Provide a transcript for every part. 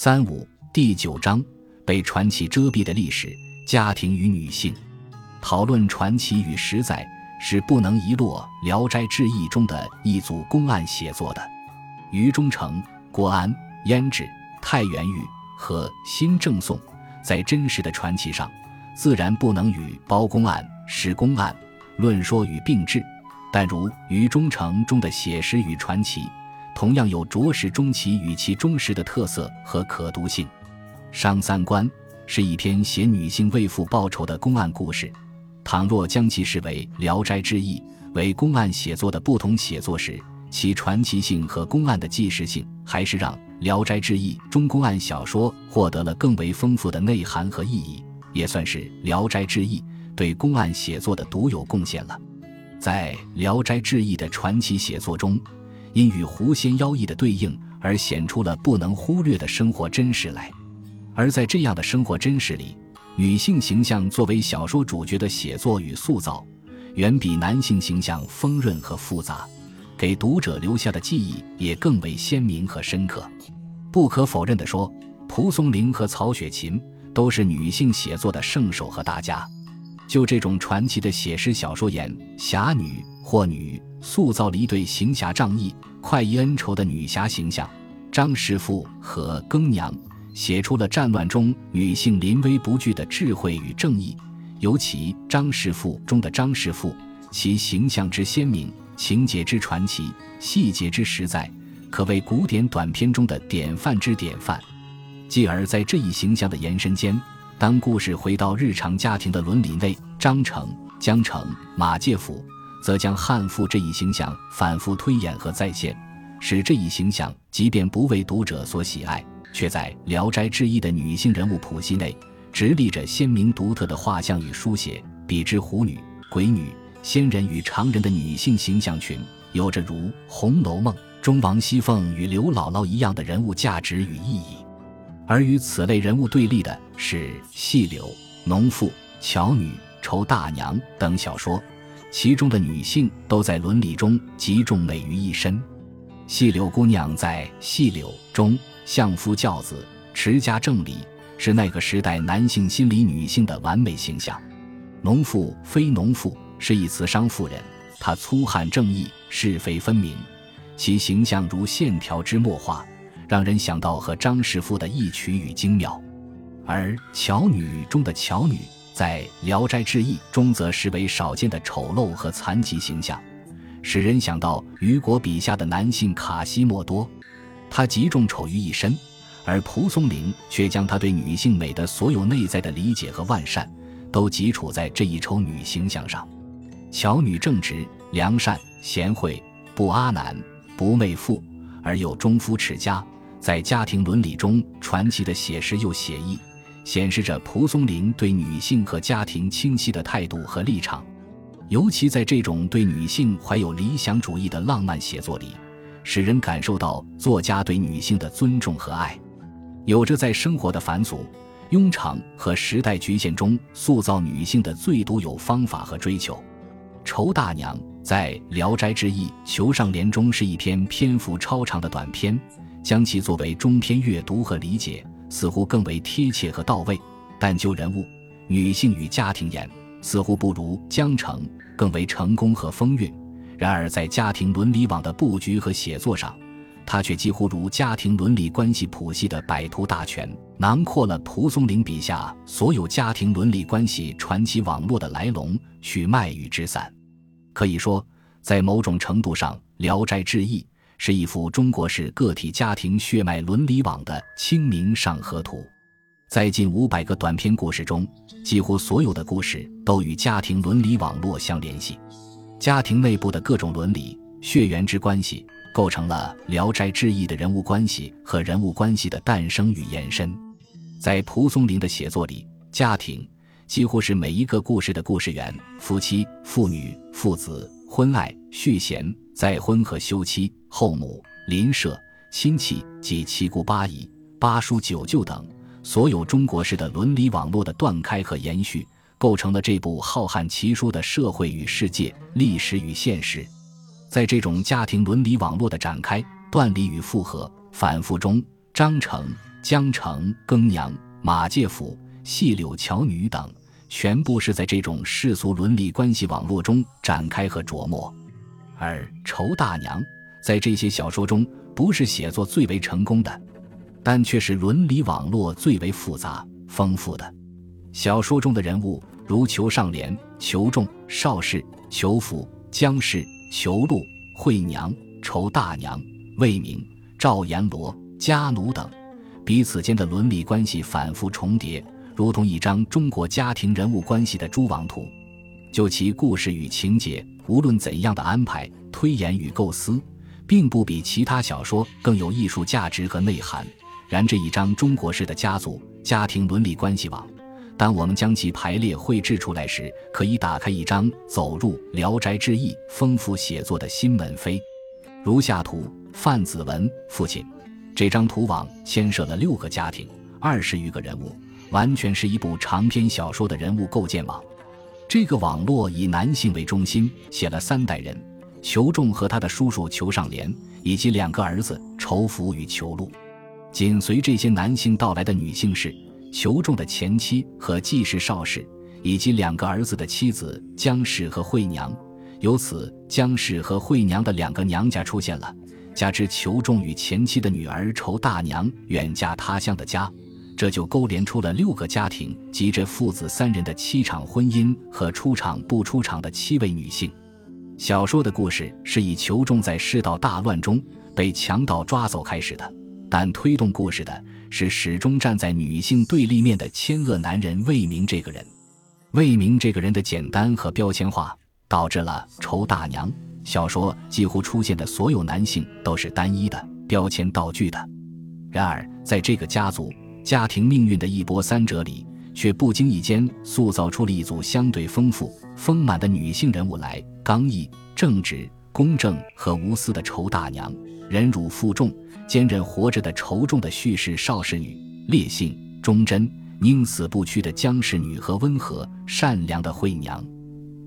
三五第九章被传奇遮蔽的历史，家庭与女性。讨论传奇与实在是不能遗落《聊斋志异》中的一组公案写作的。余中丞、郭安、胭脂、太原玉和新郑宋，在真实的传奇上，自然不能与包公案、史公案论说与并置。但如余中丞中的写实与传奇。同样有着实中奇与其忠实的特色和可读性。《商三观》是一篇写女性为父报仇的公案故事。倘若将其视为《聊斋志异》为公案写作的不同写作时，其传奇性和公案的纪实性，还是让《聊斋志异》中公案小说获得了更为丰富的内涵和意义，也算是《聊斋志异》对公案写作的独有贡献了。在《聊斋志异》的传奇写作中。因与狐仙妖异的对应而显出了不能忽略的生活真实来，而在这样的生活真实里，女性形象作为小说主角的写作与塑造，远比男性形象丰润和复杂，给读者留下的记忆也更为鲜明和深刻。不可否认地说，蒲松龄和曹雪芹都是女性写作的圣手和大家。就这种传奇的写实小说言，侠女或女。塑造了一对行侠仗义、快意恩仇的女侠形象，张师傅和更娘，写出了战乱中女性临危不惧的智慧与正义。尤其张师傅中的张师傅，其形象之鲜明，情节之传奇，细节之实在，可谓古典短篇中的典范之典范。继而在这一形象的延伸间，当故事回到日常家庭的伦理内，张成、江成、马介甫。则将汉妇这一形象反复推演和再现，使这一形象即便不为读者所喜爱，却在《聊斋志异》的女性人物谱系内直立着鲜明独特的画像与书写。比之狐女、鬼女、仙人与常人的女性形象群，有着如《红楼梦》中王熙凤与刘姥姥一样的人物价值与意义。而与此类人物对立的是细柳、农妇、巧女、丑大娘等小说。其中的女性都在伦理中集中美于一身。细柳姑娘在《细柳》中相夫教子、持家正理，是那个时代男性心理女性的完美形象。农妇非农妇是一词商妇人，她粗汉正义、是非分明，其形象如线条之墨画，让人想到和张师傅的异曲与精妙。而巧女中的巧女。在《聊斋志异》中，则视为少见的丑陋和残疾形象，使人想到雨果笔下的男性卡西莫多。他集中丑于一身，而蒲松龄却将他对女性美的所有内在的理解和万善，都集处在这一丑女形象上。巧女正直、良善、贤惠，不阿男，不媚妇，而又忠夫持家，在家庭伦理中传奇的写实又写意。显示着蒲松龄对女性和家庭清晰的态度和立场，尤其在这种对女性怀有理想主义的浪漫写作里，使人感受到作家对女性的尊重和爱，有着在生活的繁俗、庸常和时代局限中塑造女性的最独有方法和追求。仇大娘在《聊斋志异·求上联》中是一篇篇幅超长的短篇，将其作为中篇阅读和理解。似乎更为贴切和到位，但就人物、女性与家庭言，似乎不如江城更为成功和风韵。然而，在家庭伦理网的布局和写作上，他却几乎如家庭伦理关系谱系的百图大全，囊括了蒲松龄笔下所有家庭伦理关系传奇网络的来龙去脉与之散。可以说，在某种程度上，《聊斋志异》。是一幅中国式个体家庭血脉伦理网的清明上河图，在近五百个短篇故事中，几乎所有的故事都与家庭伦理网络相联系。家庭内部的各种伦理、血缘之关系，构成了《聊斋志异》的人物关系和人物关系的诞生与延伸。在蒲松龄的写作里，家庭几乎是每一个故事的故事源：夫妻、父女、父子、婚爱、续弦。再婚和休妻、后母、邻舍、亲戚及七姑八姨、八叔九舅等，所有中国式的伦理网络的断开和延续，构成了这部浩瀚奇书的社会与世界、历史与现实。在这种家庭伦理网络的展开、断离与复合、反复中，张成、江城、庚娘、马介甫、细柳乔女等，全部是在这种世俗伦理关系网络中展开和琢磨。而仇大娘在这些小说中，不是写作最为成功的，但却是伦理网络最为复杂丰富的。小说中的人物如裘上莲、裘仲、邵氏、裘府、姜氏、裘禄、惠娘、仇大娘、魏明、赵阎罗、家奴等，彼此间的伦理关系反复重叠，如同一张中国家庭人物关系的蛛网图。就其故事与情节，无论怎样的安排、推演与构思，并不比其他小说更有艺术价值和内涵。然这一张中国式的家族家庭伦理关系网。当我们将其排列绘制出来时，可以打开一张走入《聊斋志异》丰富写作的新门扉。如下图：范子文父亲。这张图网牵涉了六个家庭，二十余个人物，完全是一部长篇小说的人物构建网。这个网络以男性为中心，写了三代人：裘仲和他的叔叔裘上莲，以及两个儿子仇福与裘禄。紧随这些男性到来的女性是。裘仲的前妻和季氏邵氏，以及两个儿子的妻子姜氏和惠娘，由此姜氏和惠娘的两个娘家出现了。加之裘仲与前妻的女儿仇大娘远嫁他乡的家，这就勾连出了六个家庭及这父子三人的七场婚姻和出场不出场的七位女性。小说的故事是以裘仲在世道大乱中被强盗抓走开始的，但推动故事的。是始终站在女性对立面的千恶男人魏明这个人，魏明这个人的简单和标签化，导致了仇大娘小说几乎出现的所有男性都是单一的标签道具的。然而，在这个家族家庭命运的一波三折里，却不经意间塑造出了一组相对丰富丰满的女性人物来：刚毅、正直、公正和无私的仇大娘，忍辱负重。坚韧活着的仇重的叙事少氏女，烈性忠贞宁死不屈的姜氏女和温和善良的惠娘，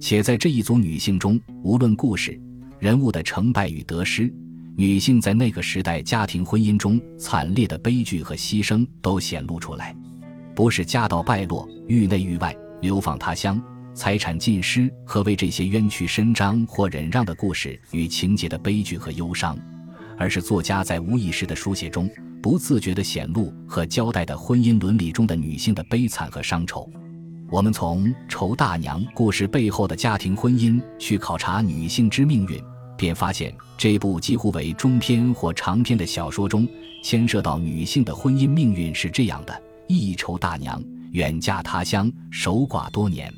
且在这一组女性中，无论故事人物的成败与得失，女性在那个时代家庭婚姻中惨烈的悲剧和牺牲都显露出来，不是家道败落、狱内狱外、流放他乡、财产尽失和为这些冤屈伸张或忍让的故事与情节的悲剧和忧伤。而是作家在无意识的书写中，不自觉地显露和交代的婚姻伦理中的女性的悲惨和伤愁。我们从仇大娘故事背后的家庭婚姻去考察女性之命运，便发现这部几乎为中篇或长篇的小说中，牵涉到女性的婚姻命运是这样的：一仇大娘远嫁他乡，守寡多年；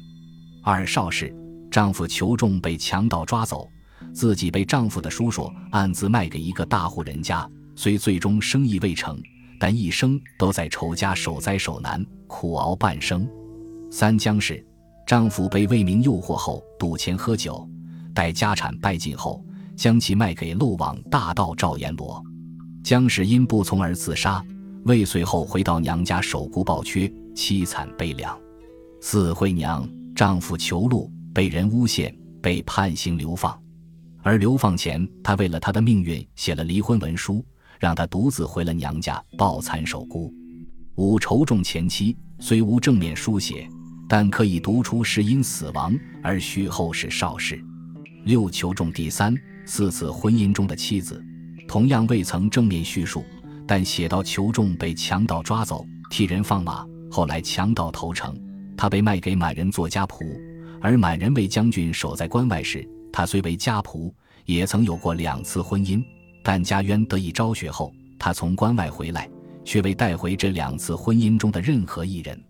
二少氏丈夫裘仲被强盗抓走。自己被丈夫的叔叔暗自卖给一个大户人家，虽最终生意未成，但一生都在仇家守灾守难，苦熬半生。三江氏丈夫被魏明诱惑后赌钱喝酒，待家产败尽后，将其卖给漏网大盗赵阎罗。江氏因不从而自杀，未遂后回到娘家守孤抱缺，凄惨悲凉。四惠娘丈夫裘禄被人诬陷，被判刑流放。而流放前，他为了他的命运写了离婚文书，让他独自回了娘家，抱残守孤。五仇重前妻虽无正面书写，但可以读出是因死亡而虚后是邵氏。六求重第三、四次婚姻中的妻子，同样未曾正面叙述，但写到求重被强盗抓走，替人放马，后来强盗投诚，他被卖给满人做家仆，而满人为将军守在关外时。他虽为家仆，也曾有过两次婚姻，但家渊得以昭雪后，他从关外回来，却未带回这两次婚姻中的任何一人。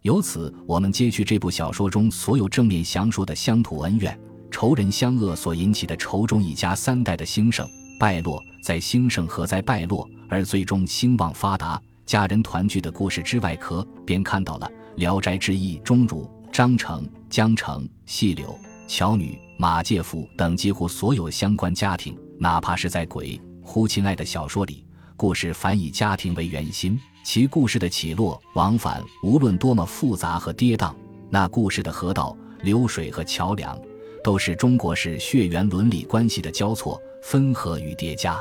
由此，我们揭去这部小说中所有正面详述的乡土恩怨、仇人相恶所引起的仇中一家三代的兴盛、败落，在兴盛和在败落而最终兴旺发达、家人团聚的故事之外，可便看到了《聊斋志异》中如张成、江城、细柳。乔女、马介甫等几乎所有相关家庭，哪怕是在《鬼呼亲爱的》小说里，故事反以家庭为圆心，其故事的起落往返，无论多么复杂和跌宕，那故事的河道、流水和桥梁，都是中国式血缘伦理关系的交错、分合与叠加。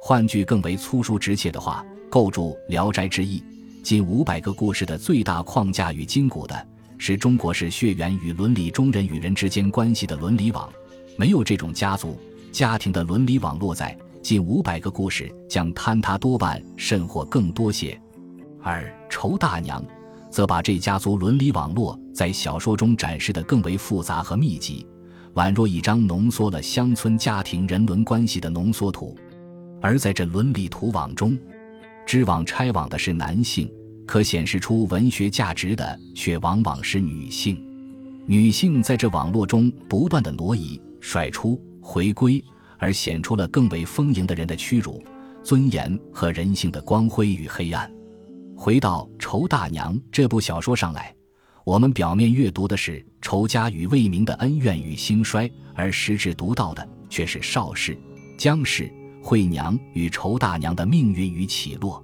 换句更为粗疏直切的话，构筑《聊斋志异》近五百个故事的最大框架与筋骨的，是中国式血缘与伦理中人与人之间关系的伦理网。没有这种家族家庭的伦理网络在，近五百个故事将坍塌多半甚或更多些。而仇大娘，则把这家族伦理网络在小说中展示的更为复杂和密集，宛若一张浓缩了乡村家庭人伦关系的浓缩图。而在这伦理图网中，织网拆网的是男性，可显示出文学价值的却往往是女性。女性在这网络中不断的挪移、甩出、回归，而显出了更为丰盈的人的屈辱、尊严和人性的光辉与黑暗。回到《仇大娘》这部小说上来，我们表面阅读的是仇家与魏明的恩怨与兴衰，而实质读到的却是邵氏、姜氏。惠娘与仇大娘的命运与起落，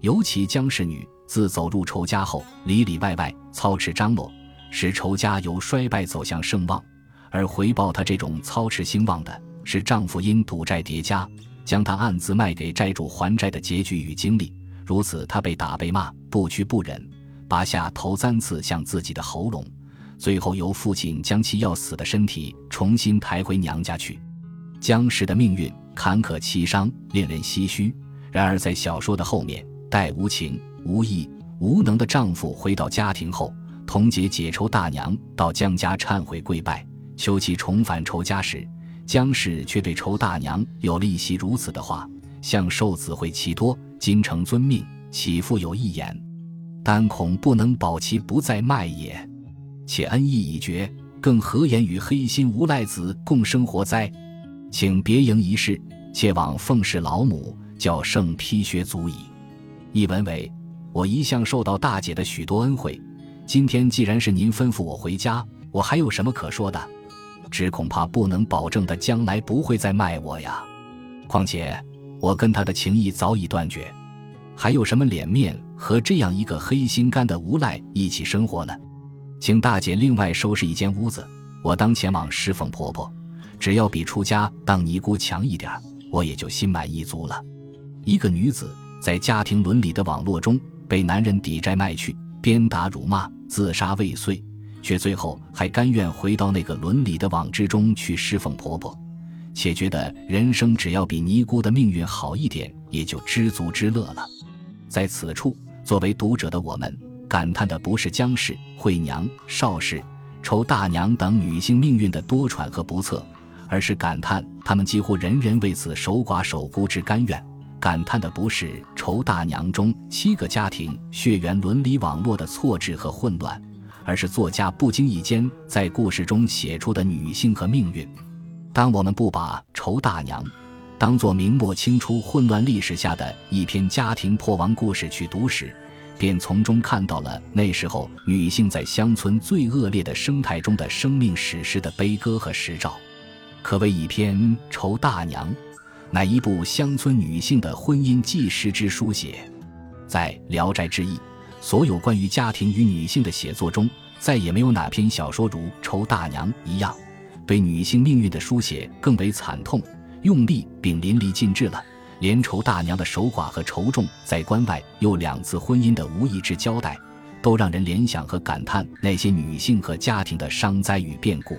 尤其姜氏女自走入仇家后，里里外外操持张罗，使仇家由衰败走向盛旺。而回报她这种操持兴旺的，是丈夫因赌债叠加，将她暗自卖给债主还债的结局与经历。如此，她被打被骂，不屈不忍，拔下头簪刺向自己的喉咙，最后由父亲将其要死的身体重新抬回娘家去。姜氏的命运。坎坷凄伤，令人唏嘘。然而，在小说的后面，待无情、无义、无能的丈夫回到家庭后，同姐解仇大娘到姜家忏悔跪拜，求其重返仇家时，姜氏却对仇大娘有了一席如此的话：“向受子惠其多，今承遵命，岂复有一言？但恐不能保其不再卖也。且恩义已绝，更何言与黑心无赖子共生活哉？”请别营一事，切往奉侍老母，叫圣批学足矣。译文为：我一向受到大姐的许多恩惠，今天既然是您吩咐我回家，我还有什么可说的？只恐怕不能保证她将来不会再卖我呀。况且我跟她的情谊早已断绝，还有什么脸面和这样一个黑心肝的无赖一起生活呢？请大姐另外收拾一间屋子，我当前往侍奉婆婆。只要比出家当尼姑强一点我也就心满意足了。一个女子在家庭伦理的网络中被男人抵债卖去，鞭打辱骂，自杀未遂，却最后还甘愿回到那个伦理的网之中去侍奉婆婆，且觉得人生只要比尼姑的命运好一点，也就知足之乐了。在此处，作为读者的我们，感叹的不是姜氏、惠娘、邵氏、仇大娘等女性命运的多舛和不测。而是感叹他们几乎人人为此守寡守孤之甘愿，感叹的不是仇大娘中七个家庭血缘伦理网络的错置和混乱，而是作家不经意间在故事中写出的女性和命运。当我们不把仇大娘当作明末清初混乱历史下的一篇家庭破亡故事去读时，便从中看到了那时候女性在乡村最恶劣的生态中的生命史诗的悲歌和实照。可谓一篇《愁大娘》，乃一部乡村女性的婚姻纪实之书写。在《聊斋志异》所有关于家庭与女性的写作中，再也没有哪篇小说如《愁大娘》一样，对女性命运的书写更为惨痛、用力并淋漓尽致了。连仇大娘的守寡和仇重在关外又两次婚姻的无意之交代，都让人联想和感叹那些女性和家庭的伤灾与变故。